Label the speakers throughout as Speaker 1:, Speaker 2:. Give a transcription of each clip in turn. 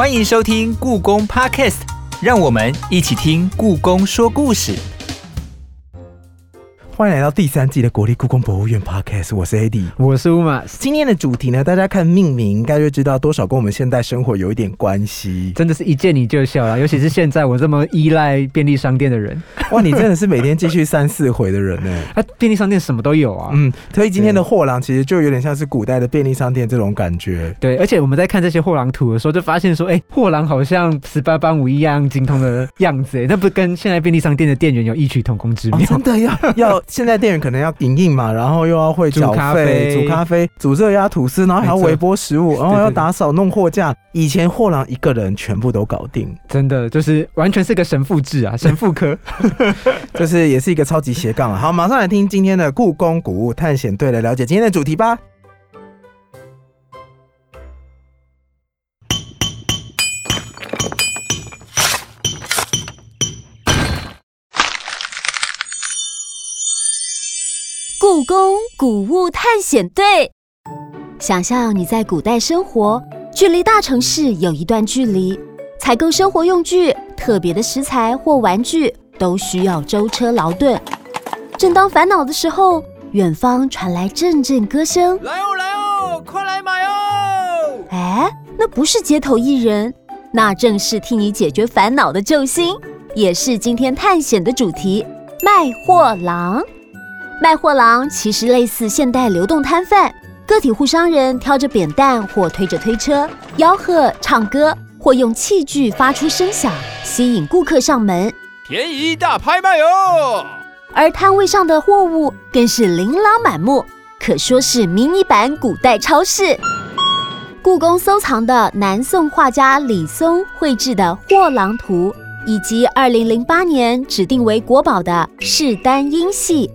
Speaker 1: 欢迎收听故宫 Podcast，让我们一起听故宫说故事。
Speaker 2: 欢迎来到第三季的国立故宫博物院 Podcast，我是 AD。
Speaker 3: 我是乌马，
Speaker 2: 今天的主题呢，大家看命名应该就知道多少跟我们现代生活有一点关系。
Speaker 3: 真的是一见你就笑了，尤其是现在我这么依赖便利商店的人，
Speaker 2: 哇，你真的是每天继续三四回的人呢。
Speaker 3: 啊，便利商店什么都有啊。
Speaker 2: 嗯，所以今天的货郎其实就有点像是古代的便利商店这种感觉。
Speaker 3: 对，而且我们在看这些货郎图的时候，就发现说，哎、货郎好像十八般武艺一样精通的样子，哎，那不跟现在便利商店的店员有异曲同工之
Speaker 2: 哦
Speaker 3: 妙？
Speaker 2: 真的要要，现在店员可能要营运嘛，然后又要会
Speaker 3: 煮
Speaker 2: 缴费、
Speaker 3: 咖啡
Speaker 2: 煮咖啡、煮热压吐司，然后还要微波食物，然后要打扫、弄货架。以前货郎一个人全部都搞定，
Speaker 3: 真的就是完全是个神父制啊，神父科。
Speaker 2: 就是也是一个超级斜杠了。好，马上来听今天的故宫古物探险队来了解今天的主题吧。
Speaker 4: 宫古物探险队，想象你在古代生活，距离大城市有一段距离，采购生活用具、特别的食材或玩具都需要舟车劳顿。正当烦恼的时候，远方传来阵阵歌声。
Speaker 1: 来哦来哦，快来买哦！
Speaker 4: 哎，那不是街头艺人，那正是替你解决烦恼的救星，也是今天探险的主题——卖货郎。卖货郎其实类似现代流动摊贩，个体户商人挑着扁担或推着推车，吆喝、唱歌，或用器具发出声响，吸引顾客上门。
Speaker 1: 便宜大拍卖哦！
Speaker 4: 而摊位上的货物更是琳琅满目，可说是迷你版古代超市。故宫收藏的南宋画家李松绘制的《货郎图》，以及2008年指定为国宝的《士丹英系》，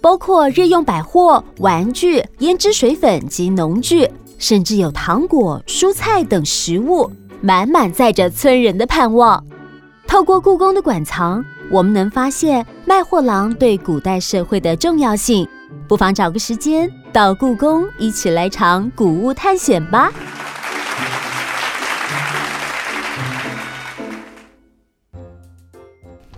Speaker 4: 包括日用百货、玩具、胭脂水粉及农具，甚至有糖果、蔬菜等食物，满满载着村人的盼望。透过故宫的馆藏，我们能发现卖货郎对古代社会的重要性。不妨找个时间到故宫，一起来场古物探险吧。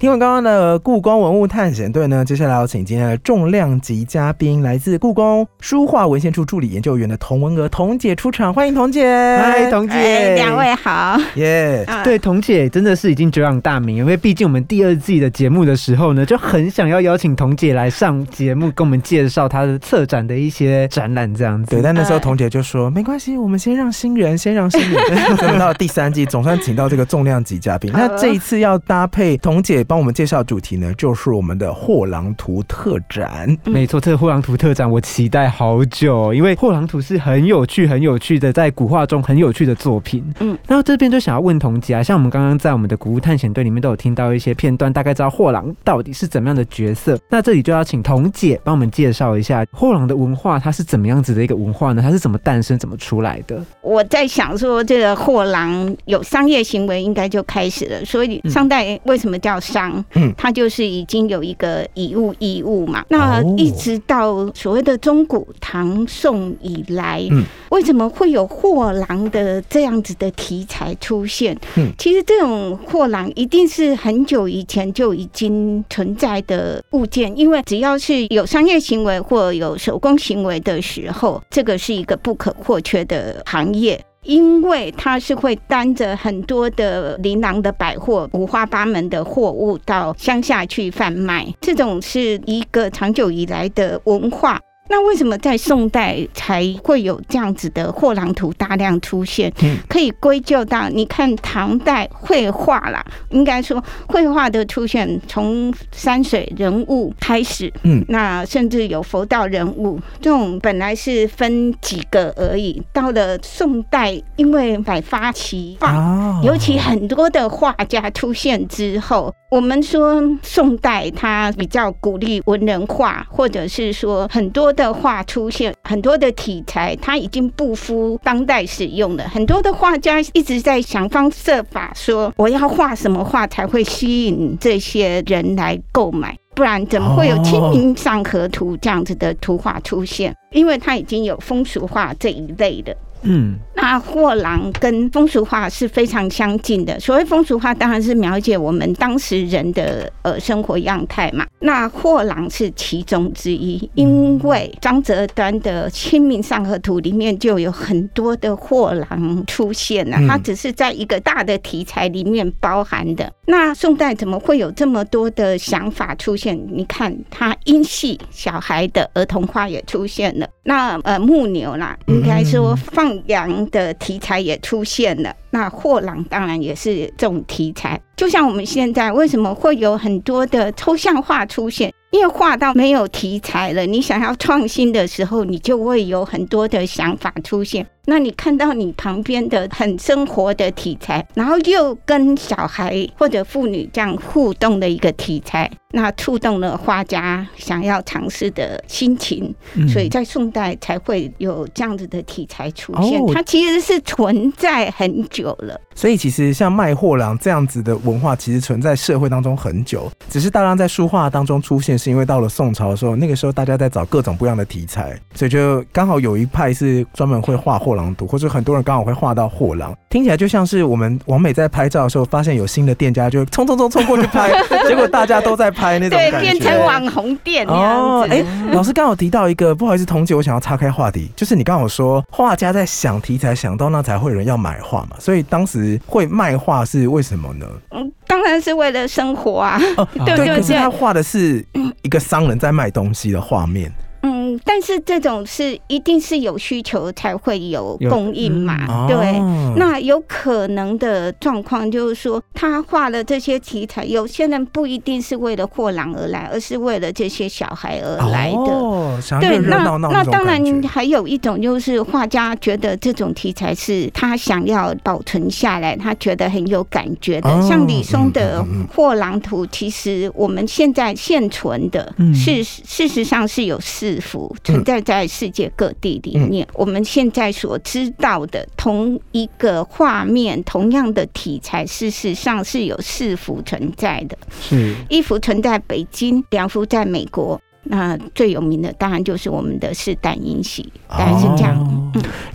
Speaker 2: 听完刚刚的故宫文物探险队呢，接下来要请今天的重量级嘉宾，来自故宫书画文献处助理研究员的童文娥童姐出场，欢迎童姐。
Speaker 3: 嗨，童姐，
Speaker 5: 哎，两位好。
Speaker 2: 耶
Speaker 5: 啊
Speaker 3: 对，童姐真的是已经久仰大名，因为毕竟我们第二季的节目的时候呢，就很想要邀请童姐来上节目，跟我们介绍她的策展的一些展览这样子。
Speaker 2: 对，但那时候
Speaker 5: 呃
Speaker 2: 童姐就说、没关系，我们先让新人，先让新人。所以我们到第三季，总算请到这个重量级嘉宾。那这一次要搭配童姐帮我们介绍主题呢，就是我们的货郎图特展。
Speaker 3: 没错，这个货郎图特展我期待好久，因为货郎图是很有趣、很有趣的，在古画中很有趣的作品。嗯
Speaker 5: 嗯，
Speaker 3: 然后这边就想要问童姐啊，像我们刚刚在我们的古物探险队里面都有听到一些片段，大概知道货郎到底是怎么样的角色。那这里就要请童姐帮我们介绍一下货郎的文化，它是怎么样子的一个文化呢？它是怎么诞生、怎么出来的？
Speaker 5: 我在想说，这个货郎有商业行为，应该就开始了。所以上代为什么叫商？
Speaker 2: 嗯
Speaker 5: 它就是已经有一个以物易物嘛。那
Speaker 2: 哦
Speaker 5: 一直到所谓的中古唐宋以来，
Speaker 2: 嗯
Speaker 5: 为什么会有货郎的这样子的题材出现？
Speaker 2: 嗯
Speaker 5: 其实这种货郎一定是很久以前就已经存在的物件，因为只要是有商业行为或有手工行为的时候，这个是一个不可或缺的行业。因为他是会担着很多的琳琅的百货、五花八门的货物到乡下去贩卖，这种是一个长久以来的文化。那为什么在宋代才会有这样子的货郎图大量出现？
Speaker 2: 嗯
Speaker 5: 可以归咎到你看唐代绘画啦，应该说绘画的出现从山水人物开始，
Speaker 2: 嗯
Speaker 5: 那甚至有佛道人物，这种本来是分几个而已，到了宋代，因为百花齐放。
Speaker 2: 啊
Speaker 5: 尤其很多的画家出现之后，我们说宋代他比较鼓励文人画，或者是说很多的画出现，很多的题材它已经不敷当代使用了。很多的画家一直在想方设法说，我要画什么画才会吸引这些人来购买。不然怎么会有《清明上河图》这样子的图画出现？因为它已经有风俗画这一类的。
Speaker 3: 嗯，
Speaker 5: 那货郎跟风俗画是非常相近的。所谓风俗画，当然是描写我们当时人的呃生活样态嘛。那货郎是其中之一，因为张择端的《清明上河图》里面就有很多的货郎出现了，
Speaker 2: 嗯
Speaker 5: 它只是在一个大的题材里面包含的。那宋代怎么会有这么多的想法出现？你看，他音戏小孩的儿童画也出现了，那呃木牛啦，应该说放羊的题材也出现了。那货郎当然也是这种题材，就像我们现在为什么会有很多的抽象画出现？因为画到没有题材了，你想要创新的时候，你就会有很多的想法出现。那你看到你旁边的很生活的题材，然后又跟小孩或者妇女这样互动的一个题材，那触动了画家想要尝试的心情，
Speaker 3: 嗯
Speaker 5: 所以在宋代才会有这样子的题材出现。
Speaker 2: 哦
Speaker 5: 它其实是存在很久了。
Speaker 2: 所以其实像卖货郎这样子的文化，其实存在社会当中很久，只是大量在书画当中出现，是因为到了宋朝的时候，那个时候大家在找各种不一样的题材，所以就刚好有一派是专门会画货郎图，或者很多人刚好会画到货郎，听起来就像是我们王美在拍照的时候，发现有新的店家就冲冲冲冲过去拍，结果大家都在拍那种
Speaker 5: 对。变成网红店。
Speaker 2: 哦哎、老师刚好提到一个，不好意思，彤姐，我想要岔开话题，就是你刚好说画家在想题材，想到那才会有人要买画嘛，所以当时会卖画是为什么呢？
Speaker 5: 嗯，当然是为了生活啊。
Speaker 2: 哦，
Speaker 5: 对对
Speaker 2: 可是他画的是一个商人在卖东西的画面，
Speaker 5: 嗯，但是这种是一定是有需求才会有
Speaker 3: 有
Speaker 5: 供应嘛，
Speaker 2: 哦
Speaker 5: 对。那有可能的状况就是说，他画的这些题材，有些人不一定是为了货郎而来，而是为了这些小孩而来的。
Speaker 2: 哦，想
Speaker 5: 对，那那当然还有一种就是画家觉得这种题材是他想要保存下来，他觉得很有感觉的。
Speaker 2: 哦
Speaker 5: 像李松的货郎图》，其实我们现在现存的
Speaker 3: 嗯
Speaker 5: 是事实上是有四幅存在在世界各地里
Speaker 2: 嗯
Speaker 5: 面。我们现在所知道的同一个画面、同样的题材，事实上是有四幅存在的。
Speaker 3: 是
Speaker 5: 一幅存在北京，两幅在美国。那最有名的当然就是我们的是胆音戏，大概是这样。
Speaker 2: 哦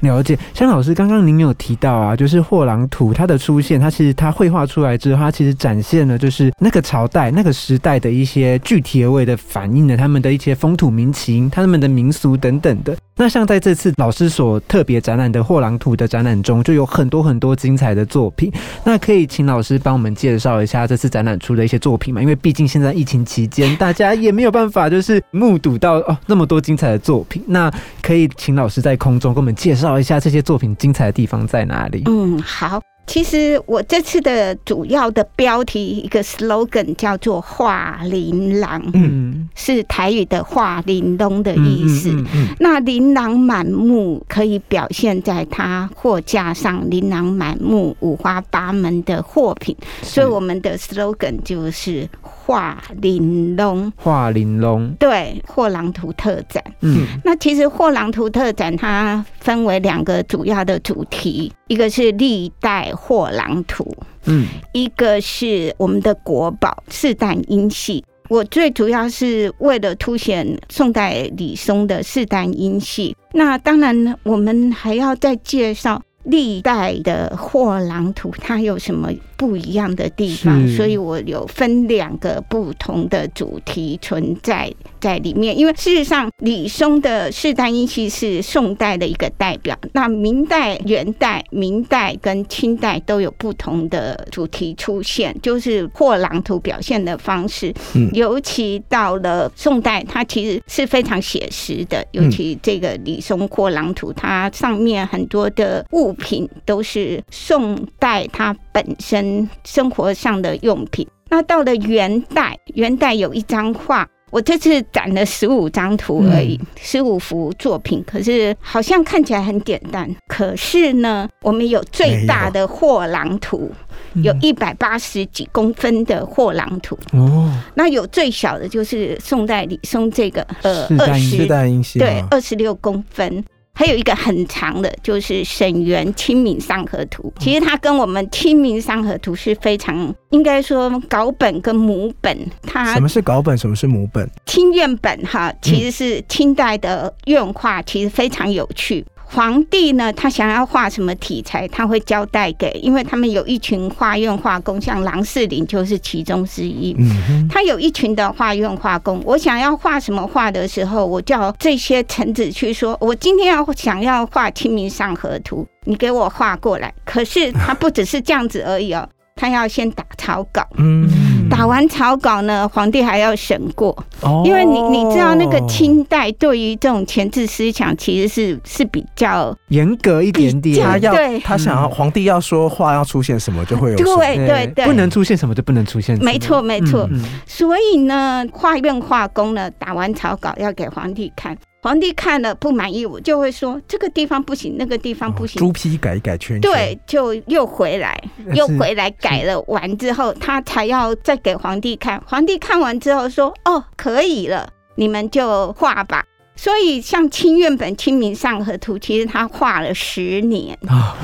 Speaker 3: 了解，像老师刚刚您有提到啊，就是货郎图它的出现，它其实它绘画出来之后，它其实展现了就是那个朝代、那个时代的一些具体而为的反映了他们的一些风土民情、他们的民俗等等的。那像在这次老师所特别展览的货郎图的展览中，就有很多很多精彩的作品。那可以请老师帮我们介绍一下这次展览出的一些作品嘛？因为毕竟现在疫情期间，大家也没有办法就是目睹到哦那么多精彩的作品。那可以请老师在空中给我们介绍一下这些作品精彩的地方在哪里？
Speaker 5: 嗯，好。其实我这次的主要的标题一个 slogan 叫做“画琳琅”，
Speaker 3: 嗯，
Speaker 5: 是台语的“画玲珑”的意思。
Speaker 3: 嗯嗯
Speaker 2: 嗯
Speaker 5: 那琳琅满目可以表现在它货架上琳琅满目、五花八门的货品，所以我们的 slogan 就是“画玲珑
Speaker 3: 画玲珑”。，
Speaker 5: 对，货郎图特展。
Speaker 3: 嗯
Speaker 5: 那其实货郎图特展它分为两个主要的主题，一个是历代货郎图，
Speaker 3: 嗯
Speaker 5: 一个是我们的国宝四旦音系。我最主要是为了凸显宋代李松的四旦音系。那当然，我们还要再介绍历代的货郎图，它有什么不一样的地方？所以我有分两个不同的主题存在在里面。因为事实上，李松的四旦音系是宋代的一个代表，那明代、元代、明代跟清代都有不同的主题出现，就是货郎图表现的方式。
Speaker 2: 嗯
Speaker 5: 尤其到了宋代，它其实是非常写实的，尤其这个李松货郎图，它上面很多的物品都是宋代它本身生活上的用品。那到了元代，元代有一张画。我这次展了十五张图而已，十五、幅作品，可是好像看起来很简单。可是呢，我们有最大的货郎图，有一百八十几公分的货郎图。
Speaker 3: 哦，
Speaker 5: 那有最小的就是宋代李松这个呃二
Speaker 2: 是
Speaker 5: 十对？二十六公分。还有一个很长的，就是沈园《清明上河图》。其实它跟我们《清明上河图》是非常，应该说稿本跟母本，它
Speaker 2: 什么是稿本？什么是母本？
Speaker 5: 清院本哈，其实是清代的院画，其实非常有趣。皇帝呢，他想要画什么题材，他会交代给，因为他们有一群画院画工，像郎世林就是其中之一。
Speaker 2: 嗯，
Speaker 5: 他有一群的画院画工，我想要画什么画的时候，我叫这些臣子去说，我今天要想要画《清明上河图》，你给我画过来。可是他不只是这样子而已哦，他要先打草稿。
Speaker 2: 嗯，
Speaker 5: 打完草稿呢，皇帝还要审过，
Speaker 2: 哦。
Speaker 5: 因为你你知道那个清代对于这种前置思想其实是是比较
Speaker 3: 严格一点点，
Speaker 2: 他要
Speaker 5: 对。
Speaker 2: 他想要皇帝要说话要出现什么就会有
Speaker 5: 对对对，
Speaker 3: 不能出现什么就不能出现什么，
Speaker 5: 没错没错。
Speaker 3: 嗯
Speaker 5: 所以呢，画院画工呢打完草稿要给皇帝看，皇帝看了不满意，我就会说这个地方不行，那个地方不行。
Speaker 2: 猪批改一改圈圈，
Speaker 5: 对，就又回来，又回来改了完之后，他才要再给皇帝看。皇帝看完之后说：“哦，可以了，你们就画吧。”所以像清院本《清明上河图》，其实他画了十年。
Speaker 2: 啊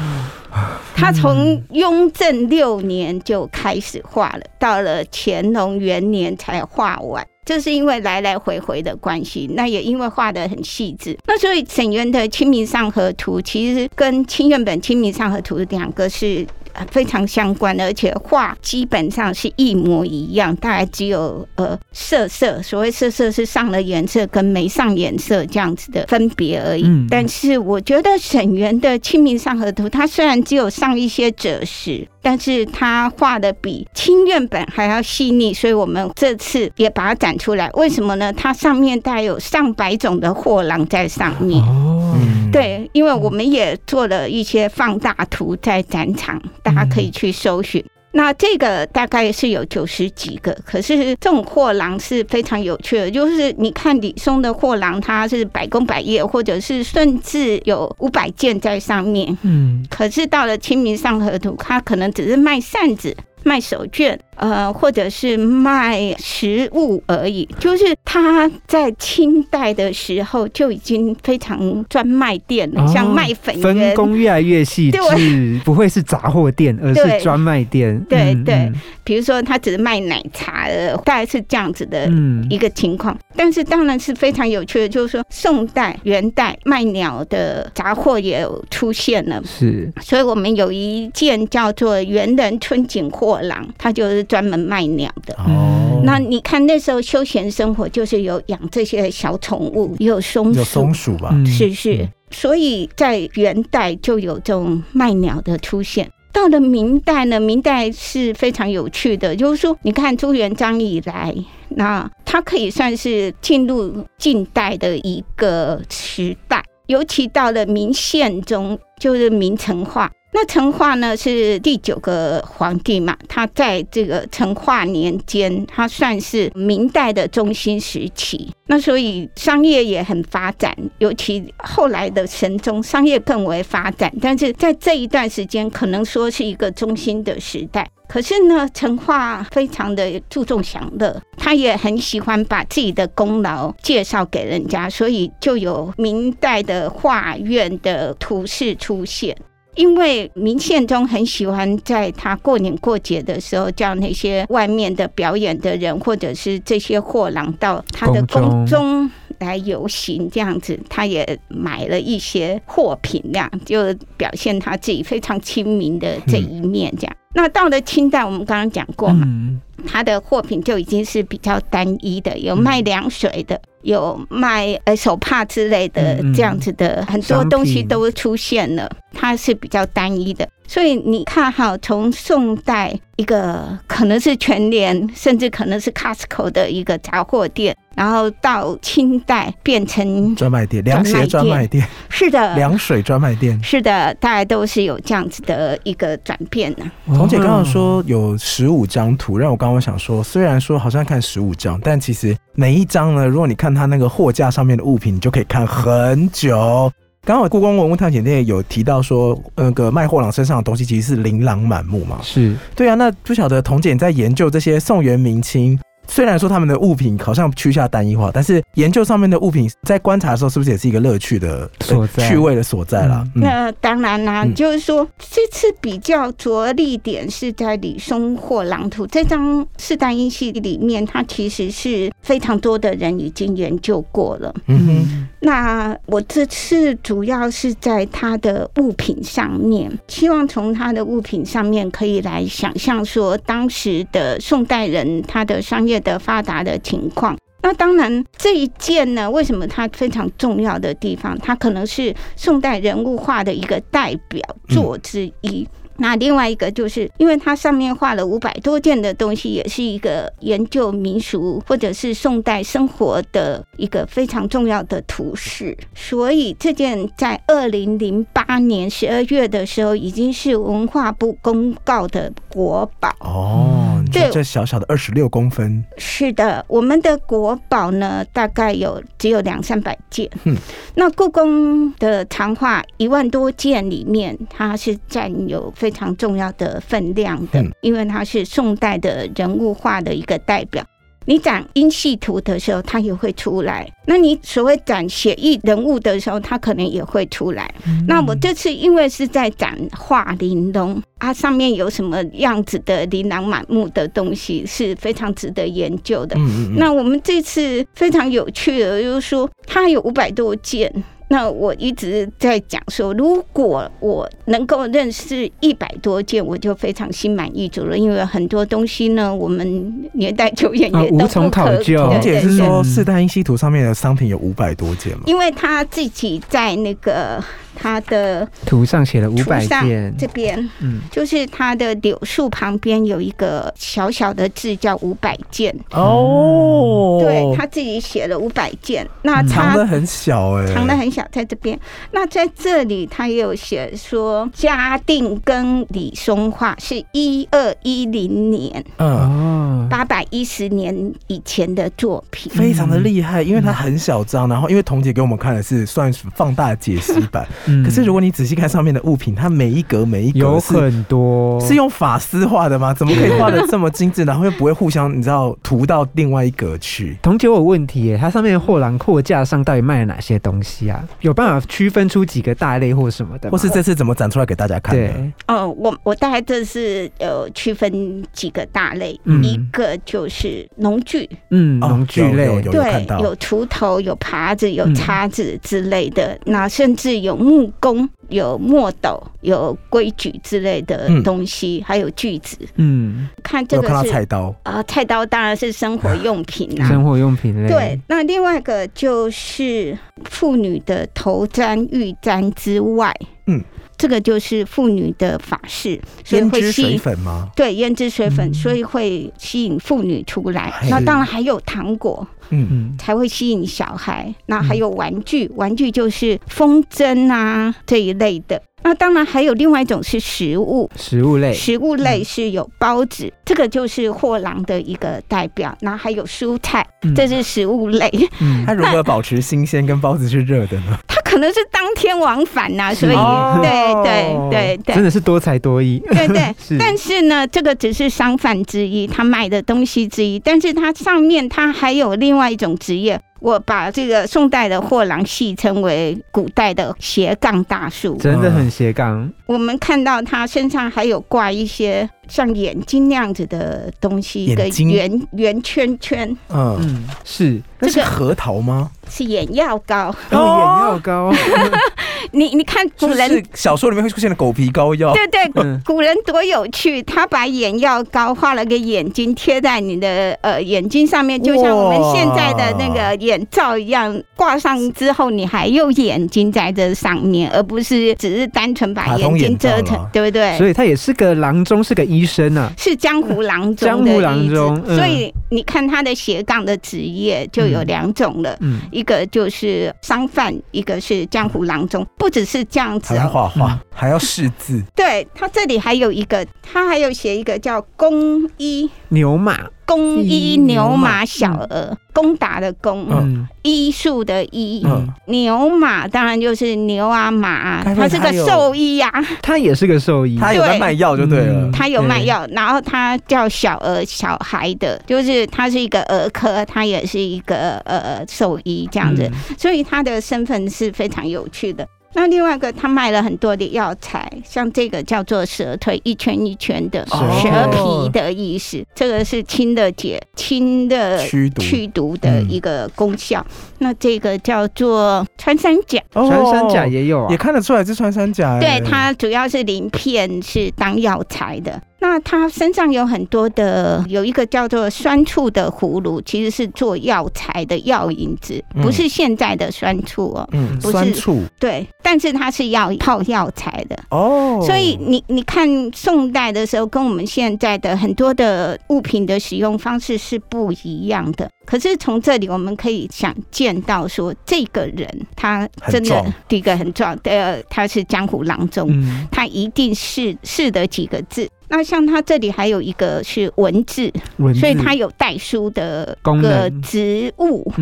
Speaker 5: 他从雍正六年就开始画了，到了乾隆元年才画完。这是因为来来回回的关系，那也因为画的很细致，那所以沈园的《清明上河图》其实跟清院本《清明上河图》两个是呃非常相关的，而且画基本上是一模一样，大概只有呃色色，所谓色色是上了颜色跟没上颜色这样子的分别而已。
Speaker 3: 嗯
Speaker 5: 但是我觉得沈园的《清明上河图》，它虽然只有上一些折饰，但是它画的比清院本还要细腻，所以我们这次也把它展出来。为什么呢？它上面带有上百种的货郎在上面。
Speaker 3: 哦，
Speaker 2: 嗯，
Speaker 5: 对，因为我们也做了一些放大图在展场，大家可以去搜寻。那这个大概是有九十几个，可是这种货郎是非常有趣的，就是你看李松的货郎，他是百工百业，或者是甚至有五百件在上面。
Speaker 3: 嗯，
Speaker 5: 可是到了《清明上河图》，他可能只是卖扇子、卖手绢，呃，或者是卖食物而已。就是他在清代的时候就已经非常专卖店了，
Speaker 3: 哦
Speaker 5: 像卖粉
Speaker 3: 分。工越来越细致
Speaker 5: 对，
Speaker 3: 不会是杂货店，而是专卖店。嗯
Speaker 5: 对对比如说，他只是卖奶茶的，大概是这样子的
Speaker 3: 嗯
Speaker 5: 一个情况。但是当然是非常有趣的，就是说宋代、元代卖鸟的杂货也有出现了。
Speaker 3: 是
Speaker 5: 所以我们有一件叫做元人春景货郎，它就是专门卖鸟的。
Speaker 2: 哦，
Speaker 5: 那你看那时候休闲生活就是有养这些小宠物，也有松
Speaker 2: 有，松鼠吧？
Speaker 3: 嗯
Speaker 5: 是是，所以在元代就有这种卖鸟的出现。到了明代呢，明代是非常有趣的，就是说，你看朱元璋以来，那他可以算是进入近代的一个时代，尤其到了明宪宗，就是明成化。那成化呢是第九个皇帝嘛，他在这个成化年间，他算是明代的中心时期。那所以商业也很发展，尤其后来的神宗商业更为发展。但是在这一段时间，可能说是一个中心的时代。可是呢，成化非常的注重享乐，他也很喜欢把自己的功劳介绍给人家，所以就有明代的画院的图示出现。因为明宪宗很喜欢在他过年过节的时候，叫那些外面的表演的人，或者是这些货郎到他的
Speaker 3: 宫中。
Speaker 5: 来游行，这样子，他也买了一些货品，这样就表现他自己非常亲民的这一面。这样，那到了清代，我们刚刚讲过嘛，
Speaker 3: 嗯。
Speaker 5: 它的货品就已经是比较单一的，有卖凉水的，有卖呃手帕之类的这样子的，很多东西都出现了，它是比较单一的。所以你看哈，从宋代一个可能是全联，甚至可能是 Costco 的一个杂货店，然后到清代变成
Speaker 2: 专卖店、凉鞋专卖店、
Speaker 5: 是的，
Speaker 2: 凉水专卖店。
Speaker 5: 是的，大概都是有这样子的一个转变呢。
Speaker 2: 彤姐刚刚说有十五张图，让我刚刚想说，虽然说好像看十五张，但其实每一张呢，如果你看它那个货架上面的物品，你就可以看很久。刚好故宫文物探险店有提到说，那个卖货郎身上的东西其实是琳琅满目嘛。
Speaker 3: 是
Speaker 2: 对啊，那不晓得童姐在研究这些宋元明清虽然说他们的物品好像趋向单一化，但是研究上面的物品在观察的时候，是不是也是一个乐趣的
Speaker 3: 所在
Speaker 2: 趣味的所在啦？嗯
Speaker 5: 那当然啦、
Speaker 2: 嗯
Speaker 5: 就是说这次比较着力点是在李松或狼图这张四单音系里面，它其实是非常多的人已经研究过了。
Speaker 2: 嗯哼，
Speaker 5: 那我这次主要是在他的物品上面，希望从他的物品上面可以来想象说当时的宋代人他的商业的发达的情况。那当然，这一件呢，为什么它非常重要的地方？它可能是宋代人物画的一个代表作之一。那另外一个就是，因为它上面画了五百多件的东西，也是一个研究民俗或者是宋代生活的一个非常重要的图示，所以这件在二零零八年十二月的时候，已经是文化部公告的国宝。
Speaker 2: 哦，
Speaker 5: 对
Speaker 2: 这小小的二十六公分，
Speaker 5: 是的，我们的国宝呢，大概有只有两三百件。
Speaker 2: 嗯，
Speaker 5: 那故宫的藏画一万多件里面，它是占有非常重要的分量的，
Speaker 2: 嗯
Speaker 5: 因为它是宋代的人物画的一个代表。你展音系图的时候，它也会出来；那你所谓展写意人物的时候，它可能也会出来。那我这次因为是在展画玲珑，它上面有什么样子的琳琅满目的东西，是非常值得研究的。
Speaker 2: 嗯嗯嗯，
Speaker 5: 那我们这次非常有趣的，就是说它有五百多件。那我一直在讲说，如果我能够认识一百多件，我就非常心满意足了。因为很多东西呢，我们年代久远
Speaker 3: 啊
Speaker 5: 也都
Speaker 3: 无从考究
Speaker 2: 彤姐是说四大音系图上面的商品有五百多件吗？
Speaker 5: 因为他自己在那个他的
Speaker 3: 图上写了五百件，
Speaker 5: 这边，
Speaker 3: 嗯，
Speaker 5: 就是他的柳树旁边有一个小小的字叫五百件，
Speaker 2: 哦，
Speaker 5: 对他自己写了五百件。那
Speaker 2: 藏的很小哎，
Speaker 5: 藏的很小，在这边。那在这里，他也有写说，嘉定跟李松画是一二一零年，
Speaker 2: 嗯。
Speaker 3: 哦，
Speaker 5: 八百一十年以前的作品。
Speaker 2: 非常的厉害，因为它很小张，然后因为彤姐给我们看的是算是放大解析版，
Speaker 3: 嗯
Speaker 2: 可是如果你仔细看上面的物品，它每一格每一格
Speaker 3: 有很多
Speaker 2: 是用法丝画的吗？怎么可以画的这么精致，然后又不会互相你知道涂到另外一格去？
Speaker 3: 彤姐，我有问题耶，它上面的货郎货架上到底卖了哪些东西啊？有办法区分出几个大类或什么的？
Speaker 2: 或是这次怎么展出来给大家看的？
Speaker 3: 对，
Speaker 5: 哦，我我大概这是有区分几个大类，
Speaker 3: 嗯。
Speaker 5: 一个就是农具，
Speaker 3: 嗯，
Speaker 2: 哦
Speaker 3: 农具类，
Speaker 5: 对，有锄头、有耙子、有
Speaker 3: 嗯。
Speaker 5: 叉子之类的，那甚至有木工、有墨斗、有规矩之类的
Speaker 2: 嗯
Speaker 5: 东西，还有锯子。
Speaker 3: 嗯，
Speaker 5: 看这个是
Speaker 2: 菜刀，
Speaker 5: 啊、菜刀当然是生活用品啦、
Speaker 3: 生活用品类，
Speaker 5: 对，，那另外一个就是妇女的头簪、玉簪之外，
Speaker 2: 嗯，
Speaker 5: 这个就是妇女的法式，所以会吸引。
Speaker 2: 粉吗？
Speaker 5: 对胭脂水粉，
Speaker 3: 嗯
Speaker 5: 所以会吸引妇女出来
Speaker 2: 嘿。
Speaker 5: 那当然还有糖果，
Speaker 2: 嗯，
Speaker 3: 嗯，
Speaker 5: 才会吸引小孩。那还有玩具，玩具就是风筝啊这一类的。那当然还有另外一种是食物，
Speaker 3: 食物类，
Speaker 5: 食物类是有包子，这个就是货郎的一个代表。然后还有蔬菜，
Speaker 3: 嗯
Speaker 5: 这是食物类。
Speaker 3: 嗯
Speaker 2: 它如何保持新鲜跟包子是热的呢？
Speaker 5: 它可能是当天往返呐、所以
Speaker 2: 哦
Speaker 5: 对对对对
Speaker 3: 真的是多才多艺，
Speaker 5: 对对。
Speaker 3: 是，
Speaker 5: 但是呢，这个只是商贩之一，他卖的东西之一。但是它上面它还有另外一种职业，我把这个宋代的货郎戏称为古代的斜杠大叔。
Speaker 3: 真的很斜杠，
Speaker 5: 我们看到他身上还有挂一些像眼睛那样子的东西，一个圆圆圈圈。
Speaker 2: 嗯，
Speaker 3: 嗯，是，
Speaker 5: 这个
Speaker 2: 那是核桃吗？
Speaker 5: 是眼药膏。
Speaker 3: 哦眼药膏，
Speaker 5: 你你看古人
Speaker 2: 是小说里面会出现的狗皮膏药。
Speaker 5: 对对，
Speaker 3: 嗯
Speaker 5: 古人多有趣，他把眼药膏画了个眼睛贴在你的呃眼睛上面，就像我们现在的那个眼罩一样，挂上之后你还有眼睛在这上面，而不是只是单纯把眼睛
Speaker 2: 眼罩
Speaker 5: 遮成，对不对？
Speaker 3: 所以他也是个郎中，是个医生啊，
Speaker 5: 是江湖郎中
Speaker 3: 江湖郎中嗯
Speaker 5: 所以你看他的斜杠的职业就有两种了。
Speaker 3: 嗯，
Speaker 5: 一个就是商贩，一个是江湖郎中，不只是这样子
Speaker 2: 还要
Speaker 5: 哦。
Speaker 2: 画画，还要识字，
Speaker 5: 对他这里还有一个，他还有写一个叫工医，
Speaker 3: 牛马，
Speaker 5: 公医牛马小儿，攻打的攻，
Speaker 3: 嗯，
Speaker 5: 医术的医，
Speaker 2: 嗯。
Speaker 5: 牛马当然就是牛啊马啊，
Speaker 2: 该不
Speaker 5: 他是个
Speaker 2: 他有
Speaker 5: 兽医呀、
Speaker 3: 他也是个兽医，
Speaker 2: 他有在卖药就对了。
Speaker 3: 嗯。
Speaker 5: 他有卖药，然后他叫小儿小孩的，就是他是一个儿科，他也是一个呃兽医这样子，
Speaker 3: 嗯。
Speaker 5: 所以他的身份是非常有趣的。那另外一个，他卖了很多的药材，像这个叫做蛇腿，一圈一圈的
Speaker 3: 哦
Speaker 5: 蛇皮的意思，这个是清的解、清的
Speaker 2: 驱毒
Speaker 5: 驱毒的一个功效。那这个叫做穿山甲，
Speaker 2: 哦
Speaker 3: 穿山甲也有啊
Speaker 2: 也，看得出来是穿山甲哎。
Speaker 5: 对，它主要是鳞片是当药材的。那他身上有很多的，有一个叫做酸醋的葫芦，其实是做药材的药引子，
Speaker 2: 嗯
Speaker 5: 不是现在的酸醋哦。
Speaker 2: 嗯，
Speaker 5: 不是
Speaker 2: 酸醋
Speaker 5: 对，但是它是药泡药材的。
Speaker 2: 哦，
Speaker 5: 所以你你看宋代的时候，跟我们现在的很多的物品的使用方式是不一样的。可是从这里我们可以想见到说，这个人他真的第一个很壮，第二他是江湖郎中，
Speaker 3: 嗯，
Speaker 5: 他一定是是的几个字。那像他这里还有一个是文字，
Speaker 3: 文字
Speaker 5: 所以他有代书的个
Speaker 3: 能
Speaker 5: 职务。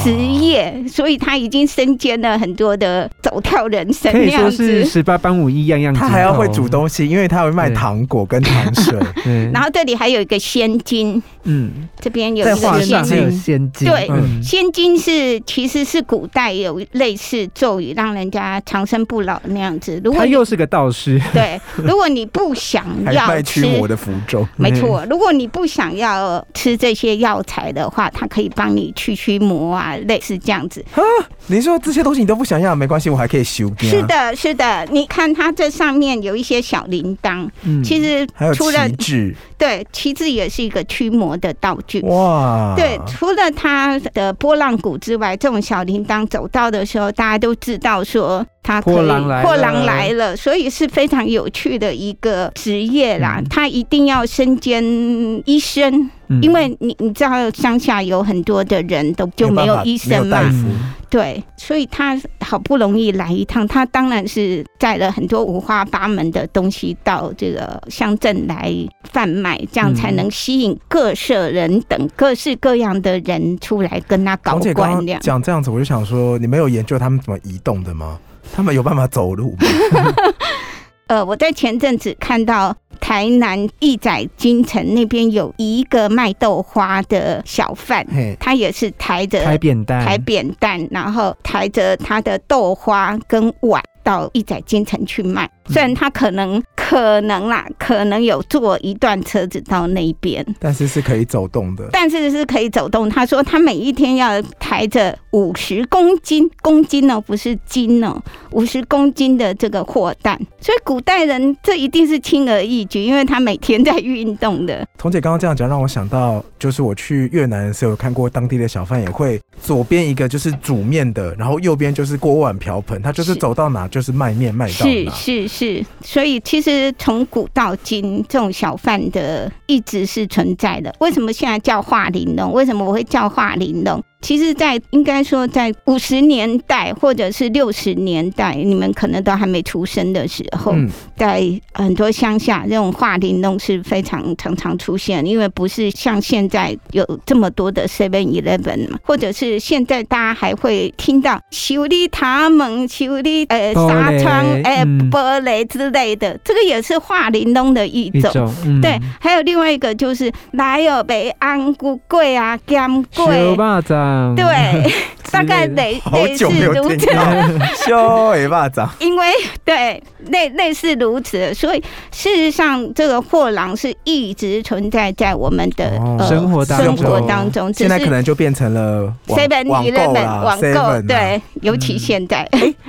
Speaker 5: 职业，所以他已经身兼了很多的走跳人生
Speaker 3: 可以
Speaker 5: 那样
Speaker 3: 说是
Speaker 5: 子。
Speaker 3: 十八般武艺样样，
Speaker 2: 他还要会煮东西，因为他会卖糖果跟糖水。
Speaker 3: 对，
Speaker 5: 然后这里还有一个仙金，
Speaker 3: 嗯，
Speaker 5: 这边有
Speaker 2: 在
Speaker 5: 一个仙
Speaker 2: 画上
Speaker 3: 还有
Speaker 5: 金。
Speaker 3: 仙金，
Speaker 5: 对
Speaker 3: 嗯
Speaker 5: 仙金是其实是古代有类似咒语，让人家长生不老那样子。如果
Speaker 3: 他又是个道士，
Speaker 5: 对，如果你不想 要吃
Speaker 2: 卖驱魔的符咒，
Speaker 5: 没错，如果你不想要吃这些药材的话，它可以帮你驱驱魔啊，类似这样子。
Speaker 2: 你说这些东西你都不想要，没关系，我还可以修。
Speaker 5: 是，的，是的，你看它这上面有一些小铃铛，
Speaker 3: 嗯
Speaker 5: 其实除了对旗帜也是一个驱魔的道具。
Speaker 2: 哇，
Speaker 5: 对，除了它的波浪鼓之外，这种小铃铛走到的时候，大家都知道说它可以
Speaker 3: 破狼来了
Speaker 5: 破狼来了，所以是非常有趣的一个职业啦。
Speaker 3: 嗯
Speaker 5: 他一定要身兼医生，
Speaker 3: 嗯
Speaker 5: 因为你你知道乡下有很多的人都就没有医生嘛对，所以他好不容易来一趟，他当然是带了很多五花八门的东西到这个乡镇来贩卖，这样才能吸引各色人等各式各样的人出来跟他搞
Speaker 2: 彤姐刚。讲这样子，我就想说，你没有研究他们怎么移动的吗？他们有办法走路吗？
Speaker 5: 呃，我在前阵子看到台南义载金城那边有一个卖豆花的小贩，他也是抬着
Speaker 3: 抬扁担，
Speaker 5: 抬扁担，然后抬着他的豆花跟碗到一载金城去卖。虽然他可能可能啦，可能有坐一段车子到那边，
Speaker 2: 但是是可以走动的。
Speaker 5: 但是是可以走动。他说他每一天要抬着五十公斤，公斤哦，不是斤哦，五十公斤的这个货担。所以古代人这一定是轻而易举，因为他每天在运动的。
Speaker 2: 彤姐刚刚这样讲，让我想到，就是我去越南的时候，有看过当地的小贩也会左边一个就是煮面的，然后右边就是锅碗瓢盆，他就是
Speaker 5: 是
Speaker 2: 走到哪就是卖面卖到
Speaker 5: 是
Speaker 2: 哪。
Speaker 5: 是是是，所以其实从古到今，这种小贩的一直是存在的。为什么现在叫化玲珑？为什么我会叫化玲珑？其实在，应该说在五十年代或者是六十年代，你们可能都还没出生的时候，
Speaker 2: 嗯，
Speaker 5: 在很多乡下，这种画玲珑是非常常常出现，因为不是像现在有这么多的 Seven Eleven 嘛，或者是现在大家还会听到修理塔门、修理呃纱窗、哎、
Speaker 3: 嗯。
Speaker 5: 玻璃之类的，这个也是画玲珑的一种。
Speaker 3: 一种，嗯。
Speaker 5: 对，还有另外一个就是来有北安菇桂啊、干
Speaker 3: 小
Speaker 5: 桂，
Speaker 3: 巴掌，
Speaker 5: 对，大概类
Speaker 2: 好
Speaker 5: 类似如此。
Speaker 2: 修尾巴掌。
Speaker 5: 因为对类类似如此，所以事实上，这个货郎是一直存在在我们的、
Speaker 2: 哦
Speaker 5: 呃
Speaker 3: 生活当
Speaker 5: 生活
Speaker 3: 中
Speaker 5: 当中，
Speaker 2: 现在可能就变成了网购
Speaker 5: Eleven
Speaker 2: 啦
Speaker 5: 网购对，尤其现在。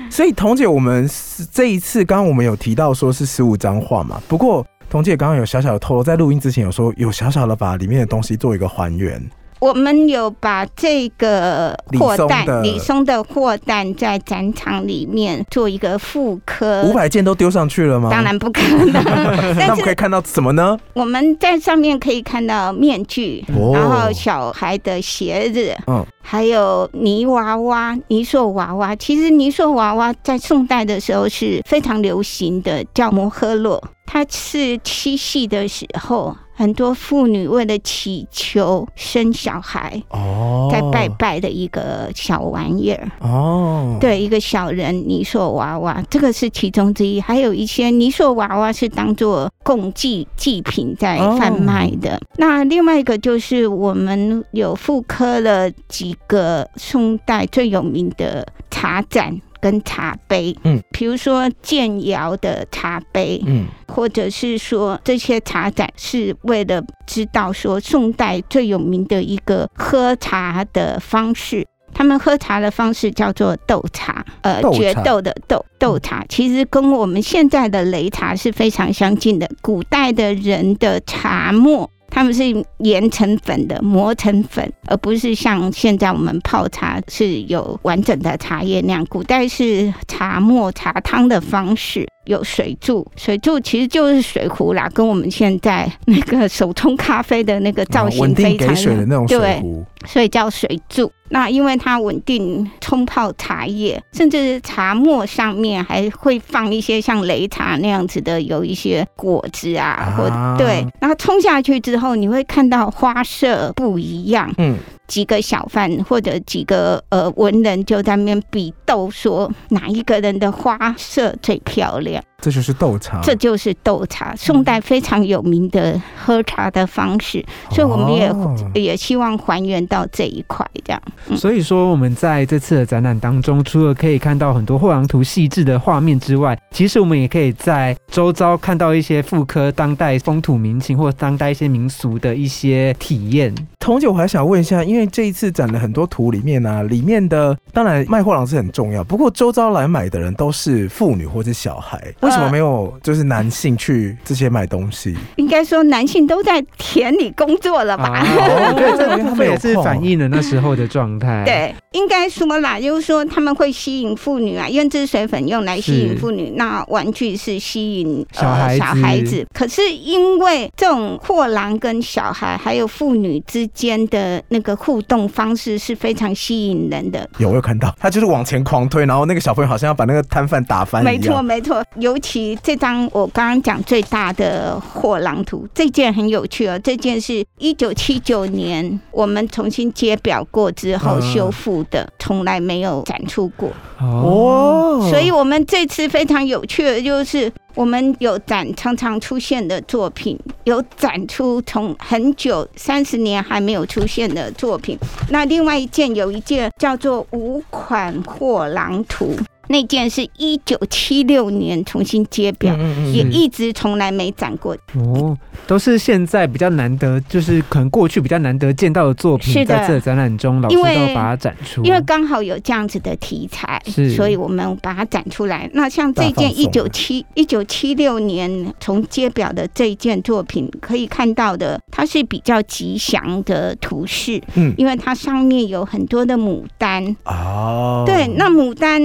Speaker 2: 所以彤姐，我们是这一次刚刚我们有提到说是十五张画嘛，不过彤姐刚刚有小小的透露，在录音之前有说有小小的把里面的东西做一个还原。
Speaker 5: 我们有把这个货
Speaker 2: 李松的
Speaker 5: 担，李松的货担在展场里面做一个复刻。
Speaker 2: 五百件都丢上去了吗？
Speaker 5: 当。然不可能，
Speaker 2: 那
Speaker 5: 但是
Speaker 2: 我们可以看到什么呢？
Speaker 5: 我们在上面可以看到面具，
Speaker 2: 哦
Speaker 5: 然后小孩的鞋子，
Speaker 2: 嗯
Speaker 5: 还有泥娃娃、泥塑娃娃。其实泥塑娃娃在宋代的时候是非常流行的，叫摩诃洛。它是七夕的时候，很多妇女为了祈求生小孩，
Speaker 2: 哦，
Speaker 5: 在拜拜的一个小玩意儿。
Speaker 2: 哦，，
Speaker 5: 对，一个小人泥塑娃娃，这个是其中之一。还有一些泥塑娃娃是当做供祭祭品在贩卖的。那另外一个就是我们有复刻了几个宋代最有名的茶盏。跟茶杯，
Speaker 2: 嗯，
Speaker 5: 比如说建窑的茶杯，
Speaker 2: 嗯，
Speaker 5: 或者是说这些茶盏是为了知道说宋代最有名的一个喝茶的方式。他们喝茶的方式叫做斗茶，呃决斗的斗斗茶，其实跟我们现在的擂茶是非常相近的。古代的人的茶末。他们是研成粉的，磨成粉，而不是像现在我们泡茶是有完整的茶叶那样。古代是茶末、茶汤的方式，有水柱，水柱其实就是水壶啦，跟我们现在那个手冲咖啡的那个造型非常
Speaker 2: 给水的那种水
Speaker 5: 对，
Speaker 2: 壶，
Speaker 5: 所以叫水柱。那因为它稳定冲泡茶叶，甚至茶末上面还会放一些像擂茶那样子的，有一些果子啊，
Speaker 2: 啊
Speaker 5: 或对，然后冲下去之后，你会看到花色不一样。
Speaker 2: 嗯，
Speaker 5: 几个小贩或者几个呃文人就在那边比斗，说哪一个人的花色最漂亮。здоровья.
Speaker 2: 这就是斗茶，
Speaker 5: 这就是斗茶，宋代非常有名的喝茶的方式，所以我们也、
Speaker 2: 哦
Speaker 5: 也希望还原到这一块，这样。嗯。
Speaker 3: 所以说，我们在这次的展览当中，除了可以看到很多画廊图细致的画面之外，其实我们也可以在周遭看到一些妇科当代风土民情或当代一些民俗的一些体验。
Speaker 2: 同姐，我还想问一下，因为这一次展了很多图里面啊，里面的当然卖货郎是很重要，不过周遭来买的人都是妇女或者小孩，为什么没有就是男性去这些买东西？
Speaker 5: 应该说男性都在田里工作了吧？
Speaker 2: 哦对这个
Speaker 3: 部分也是反映了那时候的状态。
Speaker 5: 对，应该说啦，就是说他们会吸引妇女啊，胭脂水粉用来吸引妇女，那玩具是吸引
Speaker 3: 小孩
Speaker 5: 小孩子。可是因为这种货郎跟小孩还有妇女之间的那个互动方式是非常吸引人的，
Speaker 2: 有，我有看到，他就是往前狂推，然后那个小朋友好像要把那个摊贩打翻
Speaker 5: 没错，没错。尤其这张我刚刚讲最大的货郎图，这件很有趣哦。这件是一九七九年我们重新揭表过之后
Speaker 2: 嗯
Speaker 5: 修复的，从来没有展出过。
Speaker 3: 哦，
Speaker 2: 哦，
Speaker 5: 所以我们这次非常有趣的就是。我们有展常常出现的作品，有展出从很久三十年还没有出现的作品。那另外一件有一件叫做《五款货郎图》，那件是一九七六年重新揭表，
Speaker 2: 嗯
Speaker 5: 也一直从来没展过。
Speaker 3: 哦，都是现在比较难得，就是可能过去比较难得见到的作品，在这展览中，老师都把它展出。
Speaker 5: 因为刚好有这样子的题材
Speaker 3: 是，
Speaker 5: 所以我们把它展出来。那像这件一九七一九七六年从揭表的这一件作品，可以看到的，它是比较吉祥的图示，
Speaker 2: 嗯
Speaker 5: 因为它上面有很多的牡丹。
Speaker 2: 哦，
Speaker 5: 对，那牡丹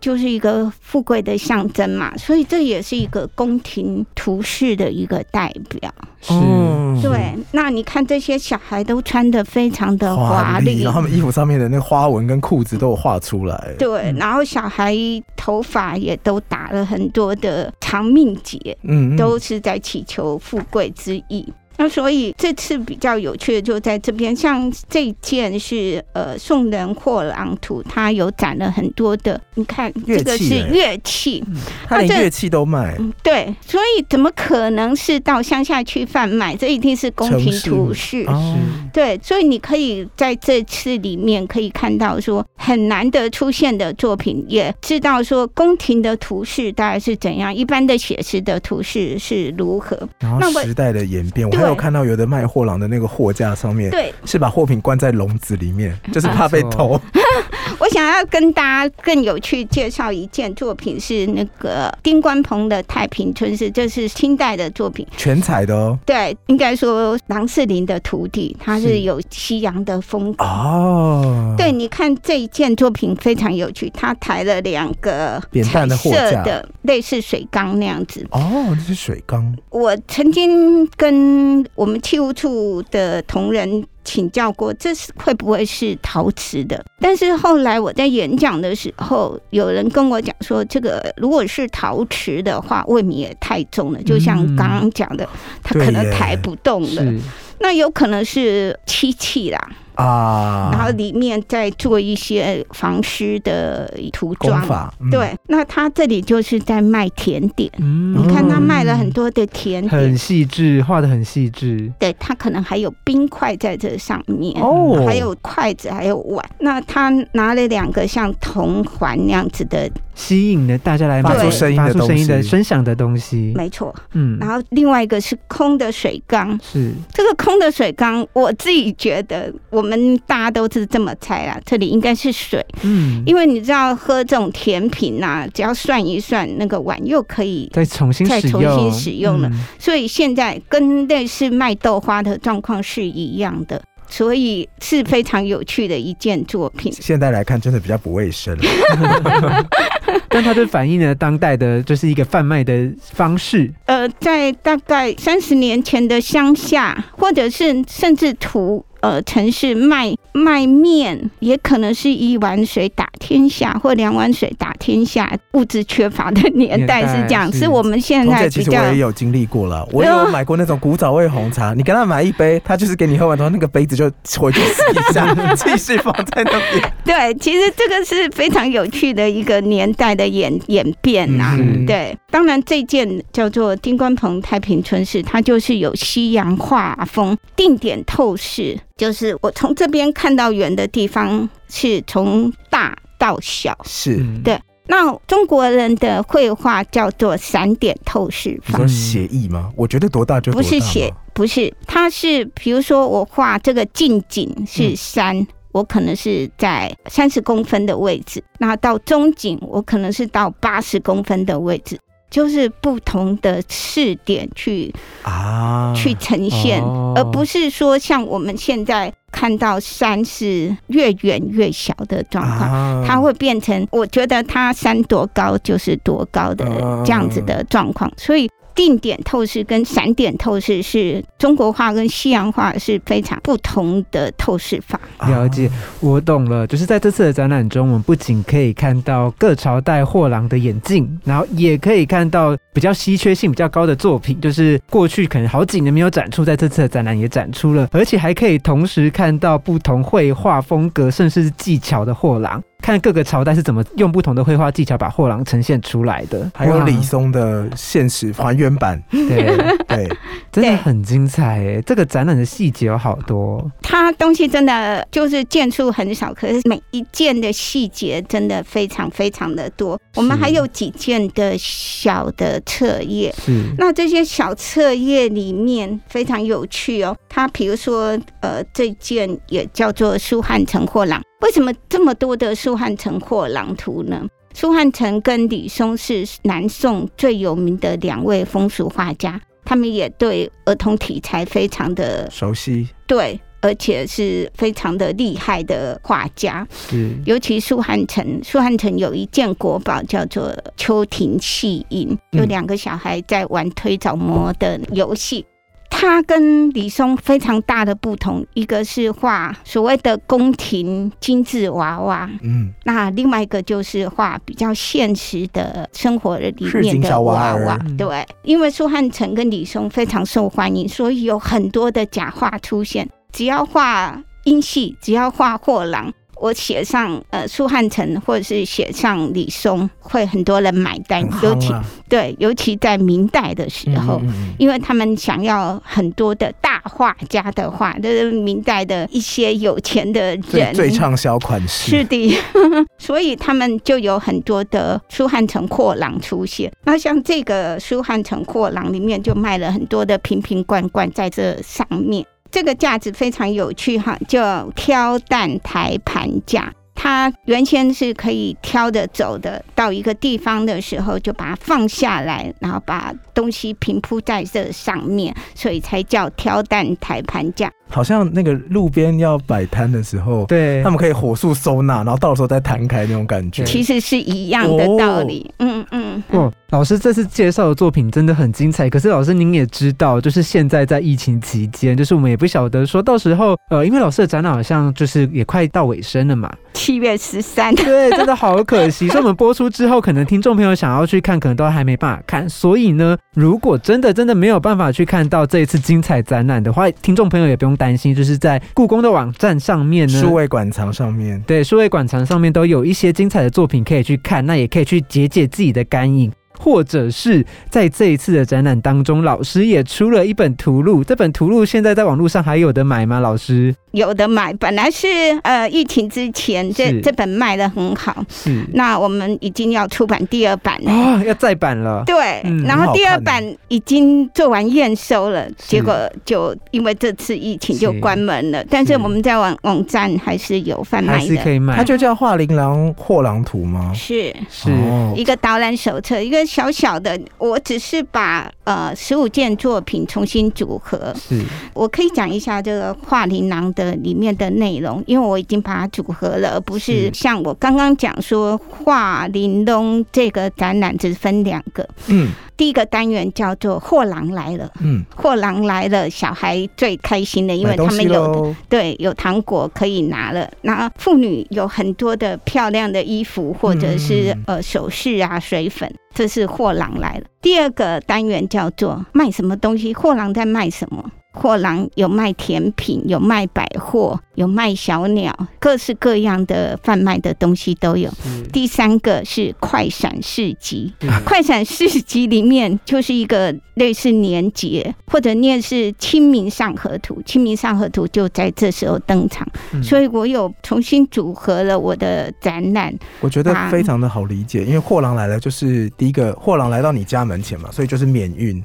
Speaker 5: 就是一个富贵的象征嘛，所以这也是一个宫廷图式的一个代表。
Speaker 3: 是、
Speaker 2: 嗯
Speaker 5: 对，那你看这些小孩都穿的非常的华丽
Speaker 2: 然后他们衣服上面的那花纹跟裤子都有画出来。
Speaker 5: 对，然后小孩头发也都打了很多的长命结，
Speaker 2: 嗯，嗯
Speaker 5: 都是在祈求富贵之意。那所以这次比较有趣的就在这边，像这件是呃宋人货郎图，它有展了很多的，你看这个是乐器，
Speaker 2: 他连乐器都卖，
Speaker 5: 嗯，对，所以怎么可能是到乡下去贩卖？这一定是宫廷图式。
Speaker 2: 哦，
Speaker 5: 对，所以你可以在这次里面可以看到说很难得出现的作品，也知道说宫廷的图式大概是怎样，一般的写实的图式是如何。
Speaker 2: 然后
Speaker 5: 那
Speaker 2: 时代的演变，有看到有的卖货郎的那个货架上面
Speaker 5: 对，
Speaker 2: 是把货品关在笼子里面，就是怕被偷。
Speaker 5: 我想要跟大家更有趣介绍一件作品，是那个丁关鹏的《太平春事》，这是清代的作品。
Speaker 2: 全彩的哦。
Speaker 5: 对，应该说郎世林的徒弟，他
Speaker 3: 是
Speaker 5: 是有西洋的风格。
Speaker 2: 哦，
Speaker 5: 对，，你看这一件作品非常有趣，他抬了两个
Speaker 2: 扁担的货架
Speaker 5: 的，类似水缸那样子。
Speaker 2: 哦，那是水缸，
Speaker 5: 我曾经跟我们器物处的同仁请教过，这是会不会是陶瓷的？但是后来我在演讲的时候，有人跟我讲说，这个如果是陶瓷的话，未免也太重了，就像刚刚讲的，它可能抬不动了。
Speaker 3: 是
Speaker 5: 那有可能是漆器啦，
Speaker 2: 啊，
Speaker 5: 然后里面再做一些防湿的涂装。
Speaker 2: 法，嗯，
Speaker 5: 对，那他这里就是在卖甜点，
Speaker 3: 嗯
Speaker 5: 你看他卖了很多的甜点
Speaker 3: 很，细致，画的很细致。
Speaker 5: 对他可能还有冰块在这上面。
Speaker 2: 哦，
Speaker 5: 还有筷子，还有碗。那他拿了两个像铜环那样子的，
Speaker 3: 吸引了大家来买
Speaker 5: 发出
Speaker 2: 声音的
Speaker 3: 发出声音的声响的东西。
Speaker 5: 没错。
Speaker 3: 嗯，
Speaker 5: 然后另外一个是空的水缸，
Speaker 3: 是
Speaker 5: 这个空的水缸，我自己觉得我们大家都是这么猜啦，这里应该是水，
Speaker 3: 嗯，
Speaker 5: 因为你知道喝这种甜品呐、只要算一算，那个碗又可以。
Speaker 3: 再重新
Speaker 5: 再重
Speaker 3: 使用，
Speaker 5: 新使用了
Speaker 3: 嗯
Speaker 5: 所以现在跟类似卖豆花的状况是一样的，所以是非常有趣的一件作品。
Speaker 2: 现在来看真的比较不卫生。
Speaker 3: 但它就反映了当代的，就是一个贩卖的方式。
Speaker 5: 呃，在大概三十年前的乡下，或者是甚至图呃城市卖卖面，也可能是一碗水打天下，或两碗水打天下。物质缺乏的年代是这样，
Speaker 3: 是
Speaker 5: 是我们现在比较
Speaker 2: 姐其实我也有经历过了，我有买过那种古早味红茶，你跟他买一杯，他就是给你喝完之后，那个杯子就回去洗一下，继续放在那边。
Speaker 5: 对。其实这个是非常有趣的一个年代的演演变呐、
Speaker 3: 嗯
Speaker 5: 对，当然这件叫做丁官棚太平春市，它就是有西洋画风，定点透视，就是我从这边看到圆的地方是从大到小。
Speaker 2: 是，
Speaker 3: 嗯
Speaker 5: 对那中国人的绘画叫做散点透视法，
Speaker 2: 你说写意吗？我觉得多大就多大
Speaker 5: 不是写，不是，它是比如说我画这个近景是山。我可能是在三十公分的位置，那到中景我可能是到八十公分的位置，就是不同的试点去
Speaker 2: 啊，
Speaker 5: 去呈现，
Speaker 3: 哦。
Speaker 5: 而不是说像我们现在看到山是越远越小的状况。
Speaker 2: 啊。
Speaker 5: 它会变成，我觉得它山多高就是多高的
Speaker 2: 嗯
Speaker 5: 这样子的状况，所以定点透视跟散点透视是中国画跟西洋画是非常不同的透视法。
Speaker 3: 了解，我懂了。就是在这次的展览中，我们不仅可以看到各朝代货郎的眼镜，然后也可以看到比较稀缺性比较高的作品，就是过去可能好几年没有展出，在这次的展览也展出了，而且还可以同时看到不同绘画风格甚至是技巧的货郎。看各个朝代是怎么用不同的绘画技巧把货郎呈现出来的，
Speaker 2: 还有李松的现实还原版，
Speaker 3: 对，
Speaker 2: 对，
Speaker 3: 真的很精彩诶！这个展览的细节有好多，
Speaker 5: 它东西真的就是件数很少，可是每一件的细节真的非常非常的多。我们还有几件的小的册页，
Speaker 3: 是
Speaker 5: 那这些小册页里面非常有趣哦。它比如说，呃，这件也叫做苏汉城货郎。为什么这么多的苏汉城或狼图呢？苏汉城跟李松是南宋最有名的两位风俗画家，他们也对儿童题材非常的
Speaker 2: 熟悉
Speaker 5: 对，而且是非常的厉害的画家。
Speaker 3: 是
Speaker 5: 尤其苏汉城，苏汉城有一件国宝叫做《秋庭戏影》，有
Speaker 2: 嗯
Speaker 5: 两个小孩在玩推着模的游戏。他跟李松非常大的不同，一个是画所谓的宫廷精致娃娃，
Speaker 2: 嗯，
Speaker 5: 那另外一个就是画比较现实的生活里面的
Speaker 2: 娃
Speaker 5: 娃。对，因为苏汉成跟李松非常受欢迎，所以有很多的假画出现。只要画音戏，只要画货郎，我写上呃苏汉成或者是写上李松，会很多人买单。
Speaker 2: 很
Speaker 5: 尤其对，尤其在明代的时候。因为他们想要很多的大画家的画，就是明代的一些有钱的人，
Speaker 2: 最畅销款式
Speaker 5: 是的，所以他们就有很多的苏汉城货郎出现。那像这个苏汉城货郎里面就卖了很多的瓶瓶罐罐在这上面。这个架子非常有趣哈，叫挑担台盘架。它原先是可以挑着走的，到一个地方的时候就把它放下来，然后把东西平铺在这上面，所以才叫挑担抬盘架。
Speaker 2: 好像那个路边要摆摊的时候，
Speaker 3: 对
Speaker 2: 他们可以火速收纳，然后到时候再摊开那种感觉。
Speaker 5: 其实是一样的道理。嗯嗯。
Speaker 3: 哦，老师这次介绍的作品真的很精彩。可是老师您也知道，就是现在在疫情期间，就是我们也不晓得说到时候，呃，因为老师的展览好像就是也快到尾声了嘛。
Speaker 5: 七月十三。
Speaker 3: 对，真的好可惜。所以我们播出之后，可能听众朋友想要去看，可能都还没办法看。所以呢，如果真的真的没有办法去看到这一次精彩展览的话，听众朋友也不用担心，就是在故宫的网站上面呢，
Speaker 2: 数位馆藏上面，
Speaker 3: 对，数位馆藏上面都有一些精彩的作品可以去看，那也可以去解解自己的干瘾。或者是在这一次的展览当中，老师也出了一本图录。这本图录现在在网络上还有的买吗？老师
Speaker 5: 有的买，本来是呃疫情之前这这本卖的很好，
Speaker 3: 是
Speaker 5: 那我们已经要出版第二版了
Speaker 3: 啊，要再版了。
Speaker 5: 对，然后第二版已经做完验收了，结果就因为这次疫情就关门了。但是我们在网网站还是有贩卖的是，
Speaker 3: 可以卖。
Speaker 2: 它就叫《画琳琅货郎图》吗？
Speaker 5: 是
Speaker 3: 是
Speaker 5: 一个导览手册，一个。小小的，我只是把呃十五件作品重新组合。
Speaker 3: 是，
Speaker 5: 我可以讲一下这个画琳琅的里面的内容，因为我已经把它组合了，而不是像我刚刚讲说画玲珑这个展览只分两个。嗯。第一个单元叫做“货郎来了”，嗯，货郎来了，小孩最开心的，因为他们有对有糖果可以拿了。那妇女有很多的漂亮的衣服，或者是呃首饰啊、水粉，这是货郎来了。第二个单元叫做“卖什么东西”，货郎在卖什么？货郎有卖甜品，有卖百货，有卖小鸟，各式各样的贩卖的东西都有。第三个是快闪市集，快闪市集里面就是一个类似年节，或者念是清明上河图，清明上河图就在这时候登场。所以我有重新组合了我的展览，
Speaker 2: 我觉得非常的好理解，因为货郎来了就是第一个货郎来到你家门前嘛，所以就是免运。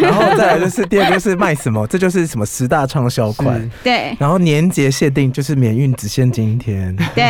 Speaker 2: 然后再来就是第二个就是卖什么，这就是什么十大畅销款。
Speaker 5: 对。
Speaker 2: 然后年节限定就是免运只限今天。
Speaker 5: 对。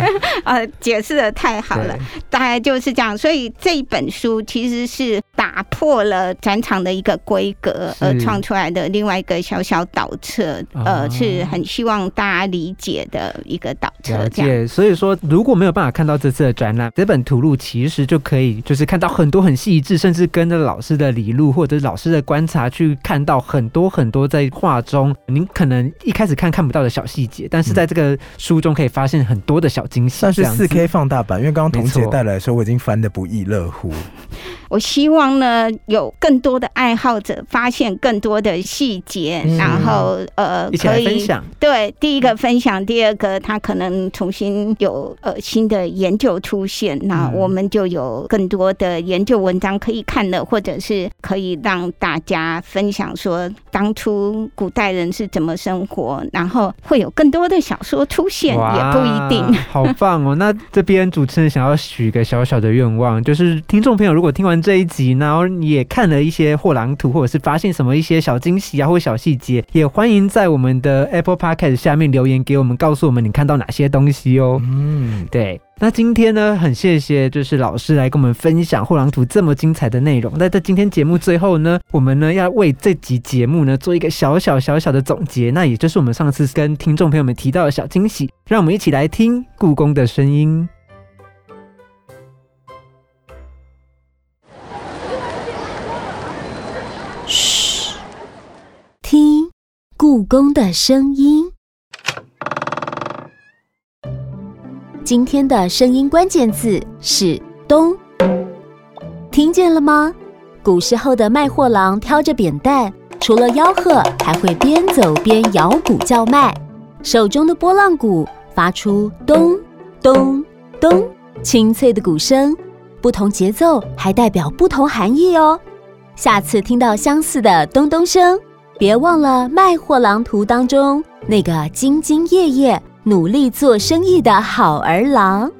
Speaker 5: 呃，解释的太好了，大概就是这样。所以这一本书其实是打破了展场的一个规格而创出来的另外一个小小导册，呃，是很希望大家理解的一个导册。了
Speaker 3: 解。所以说，如果没有办法看到这次的展览，这本图录其实就可以就是看到很多很细致，甚至跟着老师的理路或者。老师的观察去看到很多很多在画中，您可能一开始看看不到的小细节，但是在这个书中可以发现很多的小惊喜。
Speaker 2: 算是四 K 放大版，因为刚刚彤姐带来的时候，我已经翻得不亦乐乎。
Speaker 5: 我希望呢，有更多的爱好者发现更多的细节，然后呃，
Speaker 3: 可以分享。
Speaker 5: 对，第一个分享，第二个他可能重新有呃新的研究出现，那我们就有更多的研究文章可以看了，或者是可以。让大家分享说当初古代人是怎么生活，然后会有更多的小说出现，也不一定。
Speaker 3: 好棒哦！那这边主持人想要许个小小的愿望，就是听众朋友如果听完这一集，然后也看了一些货郎图，或者是发现什么一些小惊喜啊，或小细节，也欢迎在我们的 Apple Podcast 下面留言给我们，告诉我们你看到哪些东西哦。嗯，对。那今天呢，很谢谢就是老师来跟我们分享《货郎图》这么精彩的内容。那在今天节目最后呢，我们呢要为这集节目呢做一个小小小小的总结，那也就是我们上次跟听众朋友们提到的小惊喜，让我们一起来听故宫的声音。
Speaker 4: 故宫的声音。今天的声音关键字是“咚”，听见了吗？古时候的卖货郎挑着扁担，除了吆喝，还会边走边摇鼓叫卖，手中的拨浪鼓发出“咚咚咚”清脆的鼓声，不同节奏还代表不同含义哦。下次听到相似的咚咚声，别忘了《卖货郎图》当中那个兢兢业业。努力做生意的好儿郎。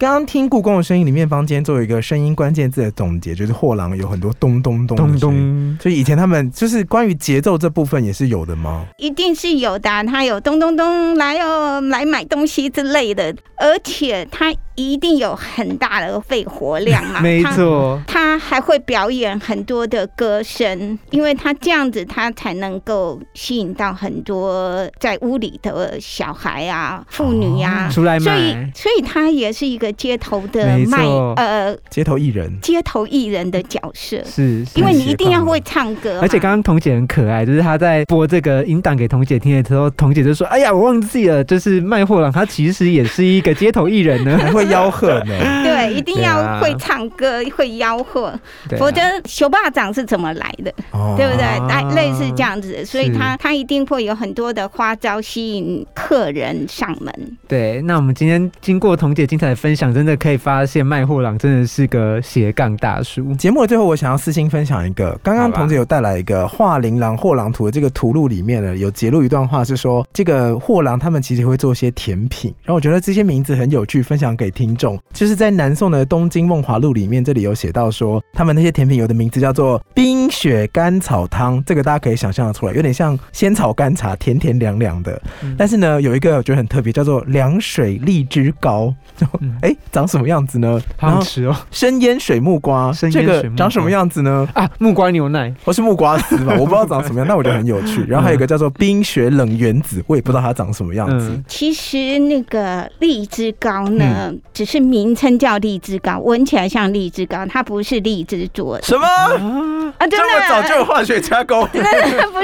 Speaker 2: 刚刚听故宫的声音里面，房间做一个声音关键字的总结，就是货郎有很多咚咚咚咚咚，所以以前他们就是关于节奏这部分也是有的吗？
Speaker 5: 一定是有的，他有咚咚咚来哦，来买东西之类的，而且他一定有很大的肺活量嘛，
Speaker 3: 没错，
Speaker 5: 他还会表演很多的歌声，因为他这样子，他才能够吸引到很多在屋里的小孩啊、妇女啊，
Speaker 3: 出来
Speaker 5: 所以，所以他也是一个街头的卖呃
Speaker 2: 街头艺人，
Speaker 5: 街头艺人的角色，
Speaker 3: 是，是
Speaker 5: 因为你一定要会唱歌，
Speaker 3: 而且刚刚彤姐很可爱，就是她在播这个音档给彤姐听的时候，彤姐就说：“哎呀，我忘记了，就是卖货郎，他其实也是一个街头艺人呢。
Speaker 2: 还 会吆喝呢。
Speaker 5: 对，一定要会唱歌、会吆喝，否则熊霸掌是怎么来的？
Speaker 2: 哦
Speaker 5: 对不对？
Speaker 3: 啊
Speaker 5: 来类似这样子，所以他他一定会有很多的花招吸引客人上门。
Speaker 3: 对，那我们今天经过彤姐精彩的分享，真的可以发现卖货郎真的是个斜杠大叔。
Speaker 2: 节目的最后，我想要私心分享一个，刚刚
Speaker 3: 好吧
Speaker 2: 彤姐有带来一个画琳琅货郎图的这个图录里面呢，有揭露一段话，是说这个货郎他们其实会做些甜品，然后我觉得这些名字很有趣，分享给听众。就是在南宋的《东京梦华录》里面，这里有写到说，他们那些甜品有的名字叫做冰雪甘草汤，这个大家可以想象得出来，有点像仙草甘茶，甜甜凉凉的。但是呢，有一个我觉得很特别，叫做凉水荔枝糕，就
Speaker 3: 嗯
Speaker 2: 哎、长什么样子呢？
Speaker 3: 好吃哦
Speaker 2: 生腌水木瓜，这
Speaker 3: 生腌水木瓜
Speaker 2: 个长什么样子呢？
Speaker 3: 啊！木瓜牛奶，
Speaker 2: 或是木瓜丝吧，我不知道长什么样，那我觉得很有趣。然后还有一个叫做冰雪冷原子，我也不知道它长什么样子。
Speaker 3: 嗯，
Speaker 5: 其实那个荔枝糕呢，
Speaker 2: 嗯
Speaker 5: 只是名称叫荔枝糕，闻起来像荔枝糕，它不是荔枝做的
Speaker 2: 什么？
Speaker 3: 啊，
Speaker 5: 啊！真
Speaker 2: 这么早就有。化学加工？
Speaker 5: 不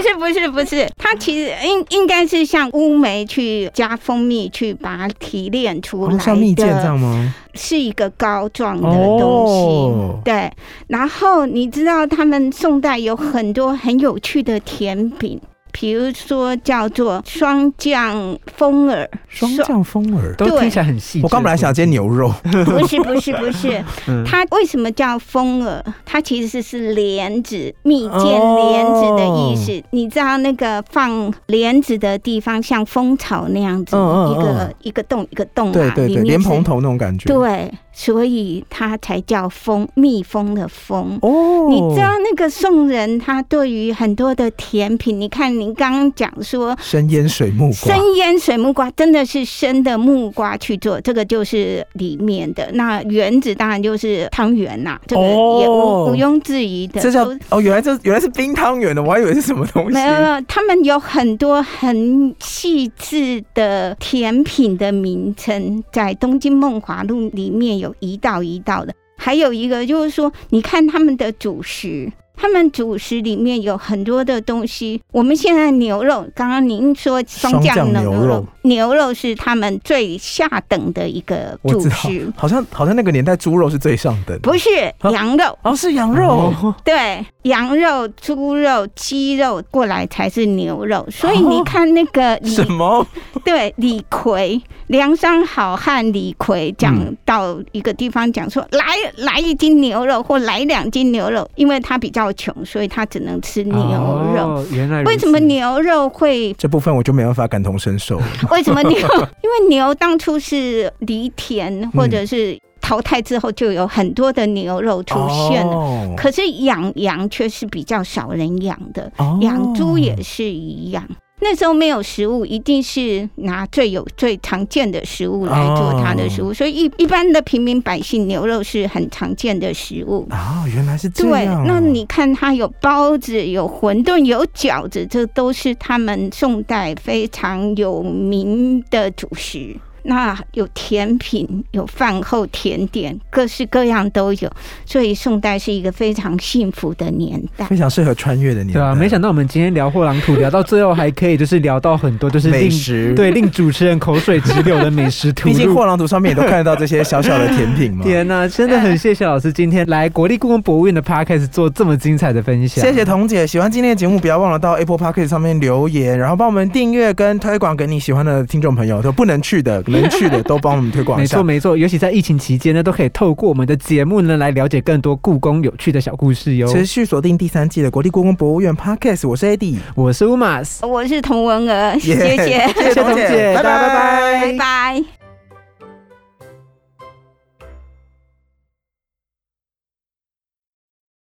Speaker 5: 是不是不是，它其实应应该是像乌梅去加蜂蜜去把它提炼出来
Speaker 2: 像蜜饯这样吗？
Speaker 5: 是一个膏状的东西。
Speaker 2: 哦。
Speaker 5: 对，然后你知道他们宋代有很多很有趣的甜品，比如说叫做霜降蜂耳，
Speaker 2: 霜降蜂耳。
Speaker 3: 都听起来很细。
Speaker 2: 我刚本来想煎牛肉，
Speaker 5: 不是不是不是，
Speaker 3: 嗯，
Speaker 5: 它为什么叫蜂耳？它其实是莲子，蜜饯莲子的意思。你知道那个放莲子的地方像蜂巢那样子，
Speaker 2: 嗯嗯
Speaker 5: 一个
Speaker 2: 嗯
Speaker 5: 一个洞一个洞嘛，
Speaker 2: 对对对，
Speaker 5: 里面是
Speaker 2: 莲蓬头那种感觉。
Speaker 5: 对，所以它才叫蜂，蜜蜂的蜂。
Speaker 2: 哦，
Speaker 5: 你知道那个宋人他对于很多的甜品，你看您刚刚讲说
Speaker 2: 生腌水木瓜
Speaker 5: 生，腌水木瓜真的是生的木瓜去做，这个就是里面的。那原子当然就是汤圆呐，这个也毋庸置疑的。
Speaker 2: 这叫哦，原来这原来是冰汤圆的，我还以为是什么东西
Speaker 5: 没。有，没有他们有很多很细致的甜品的名称，在《东京梦华录》里面有一道一道的。还有一个就是说，你看他们的主食，他们主食里面有很多的东西。我们现在牛肉，刚刚您说双
Speaker 2: 双酱
Speaker 5: 酱牛肉
Speaker 2: 牛肉，
Speaker 5: 是他们最下等的一个主食，，
Speaker 2: 好像好像那个年代猪肉是最上等，
Speaker 5: 不是
Speaker 2: 啊
Speaker 5: 羊肉。
Speaker 2: 哦，是羊肉。
Speaker 3: 哦
Speaker 5: 对，羊肉、猪肉、鸡肉过来才是牛肉，所以
Speaker 2: 哦
Speaker 5: 你看那个
Speaker 2: 什么？
Speaker 5: 对李逵，梁山好汉李逵讲
Speaker 2: 嗯
Speaker 5: 到一个地方讲说，来来一斤牛肉或来两斤牛肉，因为他比较穷，所以他只能吃牛肉。
Speaker 3: 哦原来
Speaker 5: 为什么牛肉会？
Speaker 2: 这部分我就没办法感同身受了。
Speaker 5: 为什么牛？因为牛当初是犁田或者是淘汰之后，就有很多的牛肉出现了。
Speaker 2: 哦
Speaker 5: 可是养羊却是比较少人养的，
Speaker 2: 哦
Speaker 5: 养猪也是一样。那时候没有食物，一定是拿最有最常见的食物来做它的食物，所以一一般的平民百姓，牛肉是很常见的食物。
Speaker 2: 啊，原来是这
Speaker 5: 对
Speaker 2: 样哦。，
Speaker 5: 那你看它有包子、有馄饨、有饺子，这都是他们宋代非常有名的主食。那有甜品，有饭后甜点，各式各样都有，所以宋代是一个非常幸福的年代。
Speaker 2: 非常适合穿越的年代。
Speaker 3: 对啊，没想到我们今天聊货郎图，聊到最后还可以就是聊到很多就是令
Speaker 2: 美食
Speaker 3: 对令主持人口水直流的美食图
Speaker 2: 毕竟。货郎图上面也都看得到这些小小的甜品嘛。
Speaker 3: 天呐，真的很谢谢老师今天来国立故宫博物院的 podcast 做这么精彩的分享。
Speaker 2: 谢谢彤姐，喜欢今天的节目，不要忘了到 Apple Podcast 上面留言，然后帮我们订阅跟推广给你喜欢的听众朋友，都不能去的、能去的都帮我们推广一下
Speaker 3: 没错。没错，尤其在疫情期间呢，都可以透过我们的节目呢来了解更多故宫有趣的小故事哟。
Speaker 2: 持续锁定第三季的国立故宫博物院 Podcast，我是 AD，
Speaker 3: 我是 Umas，，
Speaker 5: 我是童文儿，谢
Speaker 2: 耶
Speaker 5: 谢。
Speaker 2: 谢谢
Speaker 3: 谢谢童姐，
Speaker 2: 拜
Speaker 3: 大家拜拜